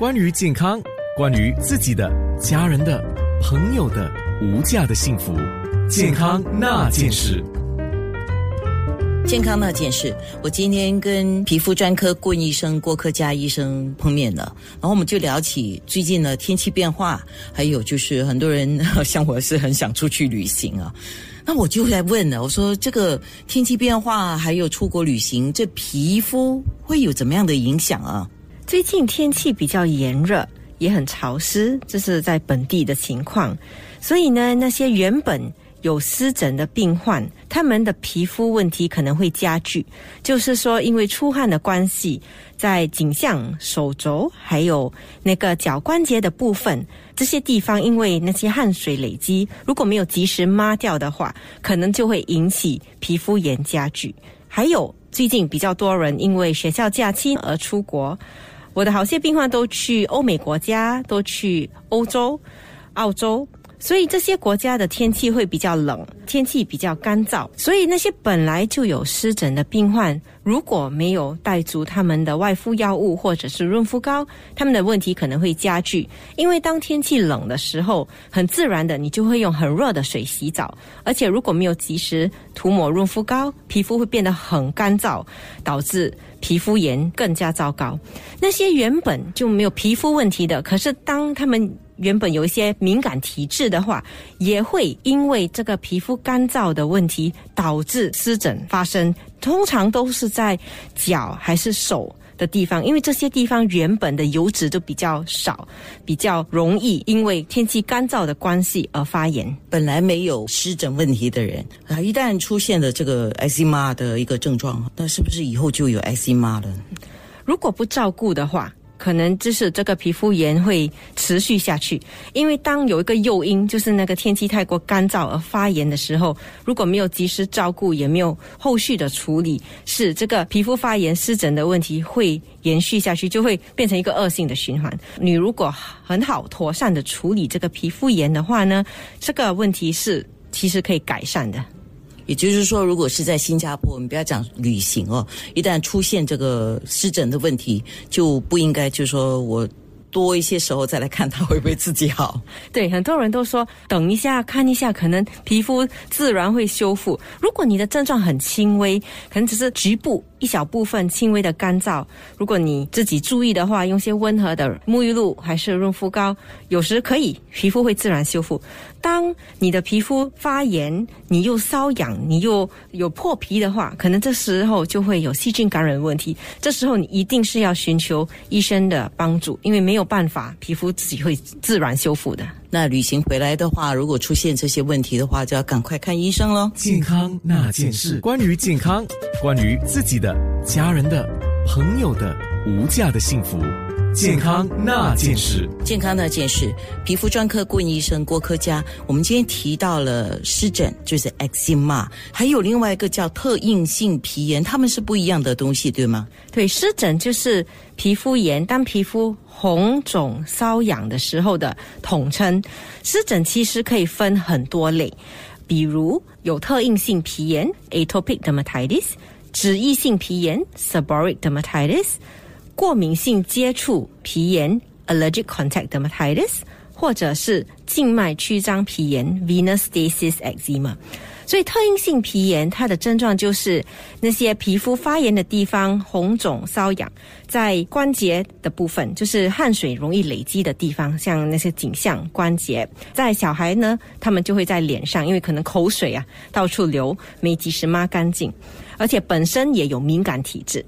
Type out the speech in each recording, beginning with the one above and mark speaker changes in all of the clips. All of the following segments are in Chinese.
Speaker 1: 关于健康，关于自己的、家人的、朋友的无价的幸福，健康那件事。
Speaker 2: 健康那件事，我今天跟皮肤专科顾医生郭科佳医生碰面了，然后我们就聊起最近的天气变化，还有就是很多人像我是很想出去旅行啊。那我就来问了，我说这个天气变化还有出国旅行，这皮肤会有怎么样的影响啊？
Speaker 3: 最近天气比较炎热，也很潮湿，这是在本地的情况。所以呢，那些原本有湿疹的病患，他们的皮肤问题可能会加剧。就是说，因为出汗的关系，在颈项、手肘还有那个脚关节的部分，这些地方因为那些汗水累积，如果没有及时抹掉的话，可能就会引起皮肤炎加剧。还有最近比较多人因为学校假期而出国。我的好些病患都去欧美国家，都去欧洲、澳洲，所以这些国家的天气会比较冷，天气比较干燥，所以那些本来就有湿疹的病患，如果没有带足他们的外敷药物或者是润肤膏，他们的问题可能会加剧。因为当天气冷的时候，很自然的你就会用很热的水洗澡，而且如果没有及时涂抹润肤膏，皮肤会变得很干燥，导致。皮肤炎更加糟糕。那些原本就没有皮肤问题的，可是当他们原本有一些敏感体质的话，也会因为这个皮肤干燥的问题导致湿疹发生。通常都是在脚还是手。的地方，因为这些地方原本的油脂就比较少，比较容易因为天气干燥的关系而发炎。
Speaker 2: 本来没有湿疹问题的人啊，一旦出现了这个 eczema 的一个症状，那是不是以后就有 eczema 了？
Speaker 3: 如果不照顾的话。可能就是这个皮肤炎会持续下去，因为当有一个诱因，就是那个天气太过干燥而发炎的时候，如果没有及时照顾，也没有后续的处理，是这个皮肤发炎湿疹的问题会延续下去，就会变成一个恶性的循环。你如果很好妥善的处理这个皮肤炎的话呢，这个问题是其实可以改善的。
Speaker 2: 也就是说，如果是在新加坡，我们不要讲旅行哦，一旦出现这个湿疹的问题，就不应该就是说我多一些时候再来看它会不会自己好。
Speaker 3: 对，很多人都说等一下看一下，可能皮肤自然会修复。如果你的症状很轻微，可能只是局部。一小部分轻微的干燥，如果你自己注意的话，用些温和的沐浴露还是润肤膏，有时可以皮肤会自然修复。当你的皮肤发炎，你又瘙痒，你又有破皮的话，可能这时候就会有细菌感染的问题。这时候你一定是要寻求医生的帮助，因为没有办法，皮肤自己会自然修复的。
Speaker 2: 那旅行回来的话，如果出现这些问题的话，就要赶快看医生喽。
Speaker 1: 健康那件事，关于健康，关于自己的、家人的、朋友的无价的幸福。健康那件事，
Speaker 2: 健康那件事，皮肤专科顾问医生郭科佳，我们今天提到了湿疹，就是 eczema，还有另外一个叫特应性皮炎，它们是不一样的东西，对吗？
Speaker 3: 对，湿疹就是皮肤炎，当皮肤红肿瘙痒的时候的统称。湿疹其实可以分很多类，比如有特应性皮炎 （atopic dermatitis）、脂溢性皮炎 （seborrheic dermatitis）。过敏性接触皮炎 （allergic contact dermatitis） 或者是静脉曲张皮炎 （venous stasis eczema）。所以，特应性皮炎它的症状就是那些皮肤发炎的地方红肿瘙痒，在关节的部分，就是汗水容易累积的地方，像那些颈项关节。在小孩呢，他们就会在脸上，因为可能口水啊到处流，没及时抹干净，而且本身也有敏感体质。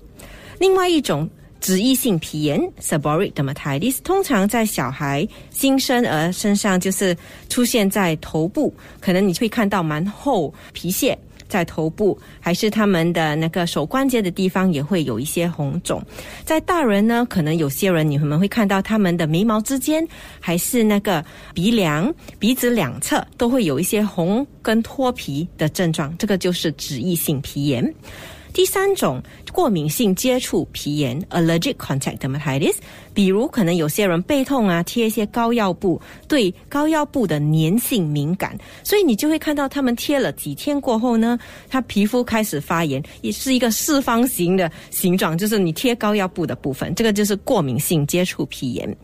Speaker 3: 另外一种。脂溢性皮炎 （seborrheic dermatitis） 通常在小孩新生儿身上，就是出现在头部，可能你会看到蛮厚皮屑在头部，还是他们的那个手关节的地方也会有一些红肿。在大人呢，可能有些人你们会看到他们的眉毛之间，还是那个鼻梁、鼻子两侧都会有一些红跟脱皮的症状，这个就是脂溢性皮炎。第三种过敏性接触皮炎 （allergic contact dermatitis），比如可能有些人背痛啊，贴一些膏药布，对膏药布的粘性敏感，所以你就会看到他们贴了几天过后呢，他皮肤开始发炎，也是一个四方形的形状，就是你贴膏药布的部分，这个就是过敏性接触皮炎。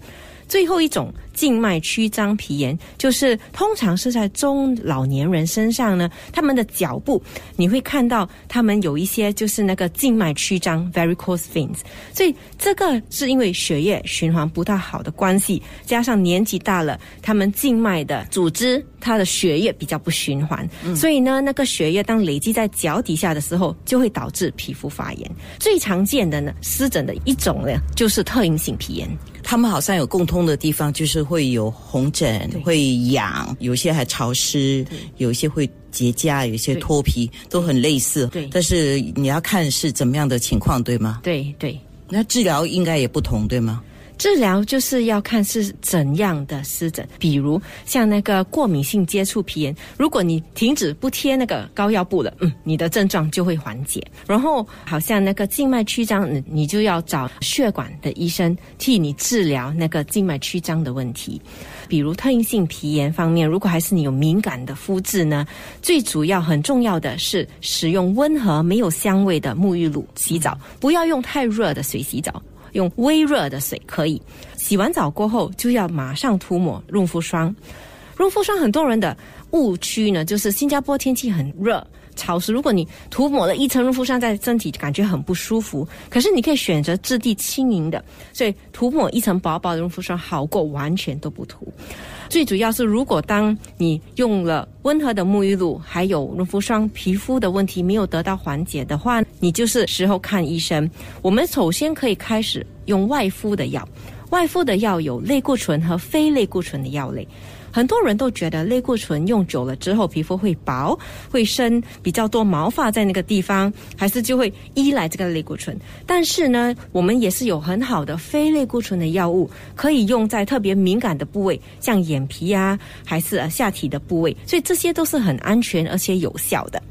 Speaker 3: 最后一种静脉曲张皮炎，就是通常是在中老年人身上呢，他们的脚部你会看到他们有一些就是那个静脉曲张 （varicose veins），所以这个是因为血液循环不太好的关系，加上年纪大了，他们静脉的组织它的血液比较不循环，所以呢，那个血液当累积在脚底下的时候，就会导致皮肤发炎。最常见的呢，湿疹的一种呢，就是特应性皮炎。
Speaker 2: 他们好像有共通的地方，就是会有红疹，会痒，有些还潮湿，有些会结痂，有些脱皮，都很类似。
Speaker 3: 对，
Speaker 2: 但是你要看是怎么样的情况，对吗？
Speaker 3: 对对，
Speaker 2: 那治疗应该也不同，对吗？
Speaker 3: 治疗就是要看是怎样的湿疹，比如像那个过敏性接触皮炎，如果你停止不贴那个膏药布了，嗯，你的症状就会缓解。然后好像那个静脉曲张，你就要找血管的医生替你治疗那个静脉曲张的问题。比如特应性皮炎方面，如果还是你有敏感的肤质呢，最主要很重要的是使用温和没有香味的沐浴露洗澡，不要用太热的水洗澡。用微热的水可以，洗完澡过后就要马上涂抹润肤霜。润肤霜很多人的误区呢，就是新加坡天气很热潮湿，如果你涂抹了一层润肤霜在身体，感觉很不舒服。可是你可以选择质地轻盈的，所以涂抹一层薄薄的润肤霜好过完全都不涂。最主要是，如果当你用了温和的沐浴露，还有润肤霜，皮肤的问题没有得到缓解的话，你就是时候看医生。我们首先可以开始用外敷的药，外敷的药有类固醇和非类固醇的药类。很多人都觉得类固醇用久了之后皮肤会薄、会生比较多毛发在那个地方，还是就会依赖这个类固醇。但是呢，我们也是有很好的非类固醇的药物，可以用在特别敏感的部位，像眼皮啊，还是下体的部位，所以这些都是很安全而且有效的。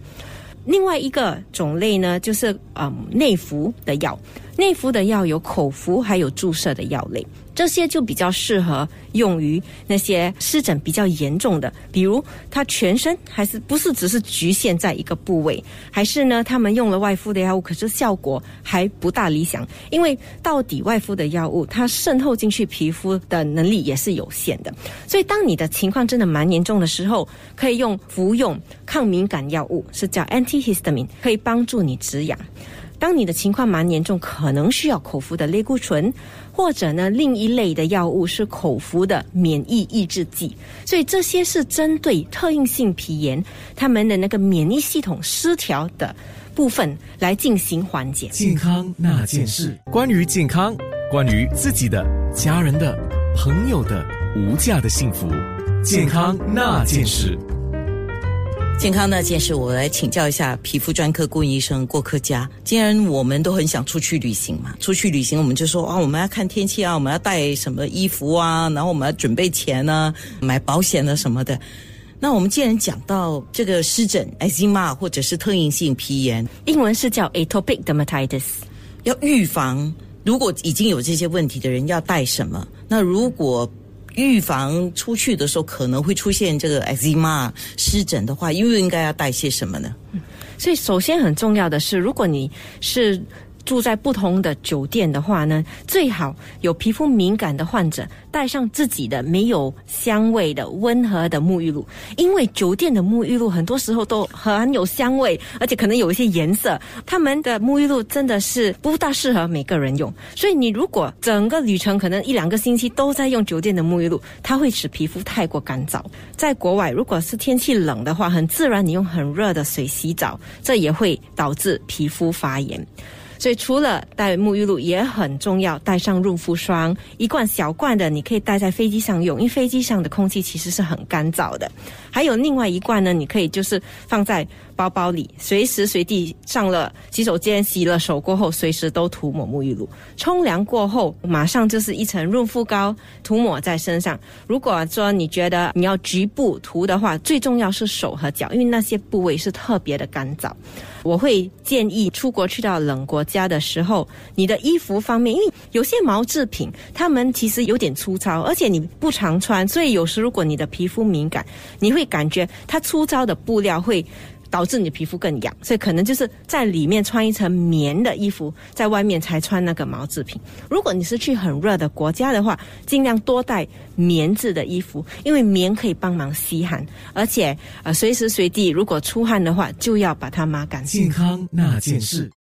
Speaker 3: 另外一个种类呢，就是嗯内服的药，内服的药有口服，还有注射的药类。这些就比较适合用于那些湿疹比较严重的，比如他全身还是不是只是局限在一个部位，还是呢他们用了外敷的药物，可是效果还不大理想，因为到底外敷的药物它渗透进去皮肤的能力也是有限的，所以当你的情况真的蛮严重的时候，可以用服用抗敏感药物，是叫 antihistamine，可以帮助你止痒。当你的情况蛮严重，可能需要口服的类固醇，或者呢另一类的药物是口服的免疫抑制剂。所以这些是针对特应性皮炎他们的那个免疫系统失调的部分来进行缓解。
Speaker 1: 健康那件事，关于健康，关于自己的、家人的、朋友的无价的幸福，健康那件事。
Speaker 2: 健康那件事，我来请教一下皮肤专科顾问医生郭科佳。既然我们都很想出去旅行嘛，出去旅行我们就说啊，我们要看天气啊，我们要带什么衣服啊，然后我们要准备钱呢，买保险啊什么的。那我们既然讲到这个湿疹、eczema 或者是特应性皮炎，
Speaker 3: 英文是叫 atopic dermatitis，
Speaker 2: 要预防，如果已经有这些问题的人要带什么？那如果预防出去的时候可能会出现这个 eczema 湿疹的话，又应该要带些什么呢？
Speaker 3: 所以首先很重要的是，如果你是住在不同的酒店的话呢，最好有皮肤敏感的患者带上自己的没有香味的温和的沐浴露，因为酒店的沐浴露很多时候都很有香味，而且可能有一些颜色，他们的沐浴露真的是不大适合每个人用。所以你如果整个旅程可能一两个星期都在用酒店的沐浴露，它会使皮肤太过干燥。在国外，如果是天气冷的话，很自然你用很热的水洗澡，这也会导致皮肤发炎。所以除了带沐浴露也很重要，带上润肤霜，一罐小罐的，你可以带在飞机上用，因为飞机上的空气其实是很干燥的。还有另外一罐呢，你可以就是放在包包里，随时随地上了洗手间洗了手过后，随时都涂抹沐浴露。冲凉过后，马上就是一层润肤膏涂抹在身上。如果说你觉得你要局部涂的话，最重要是手和脚，因为那些部位是特别的干燥。我会建议出国去到冷国家的时候，你的衣服方面，因为有些毛制品，它们其实有点粗糙，而且你不常穿，所以有时如果你的皮肤敏感，你会感觉它粗糙的布料会。导致你皮肤更痒，所以可能就是在里面穿一层棉的衣服，在外面才穿那个毛制品。如果你是去很热的国家的话，尽量多带棉质的衣服，因为棉可以帮忙吸汗，而且呃随时随地如果出汗的话，就要把它抹干净。
Speaker 1: 健康那件事。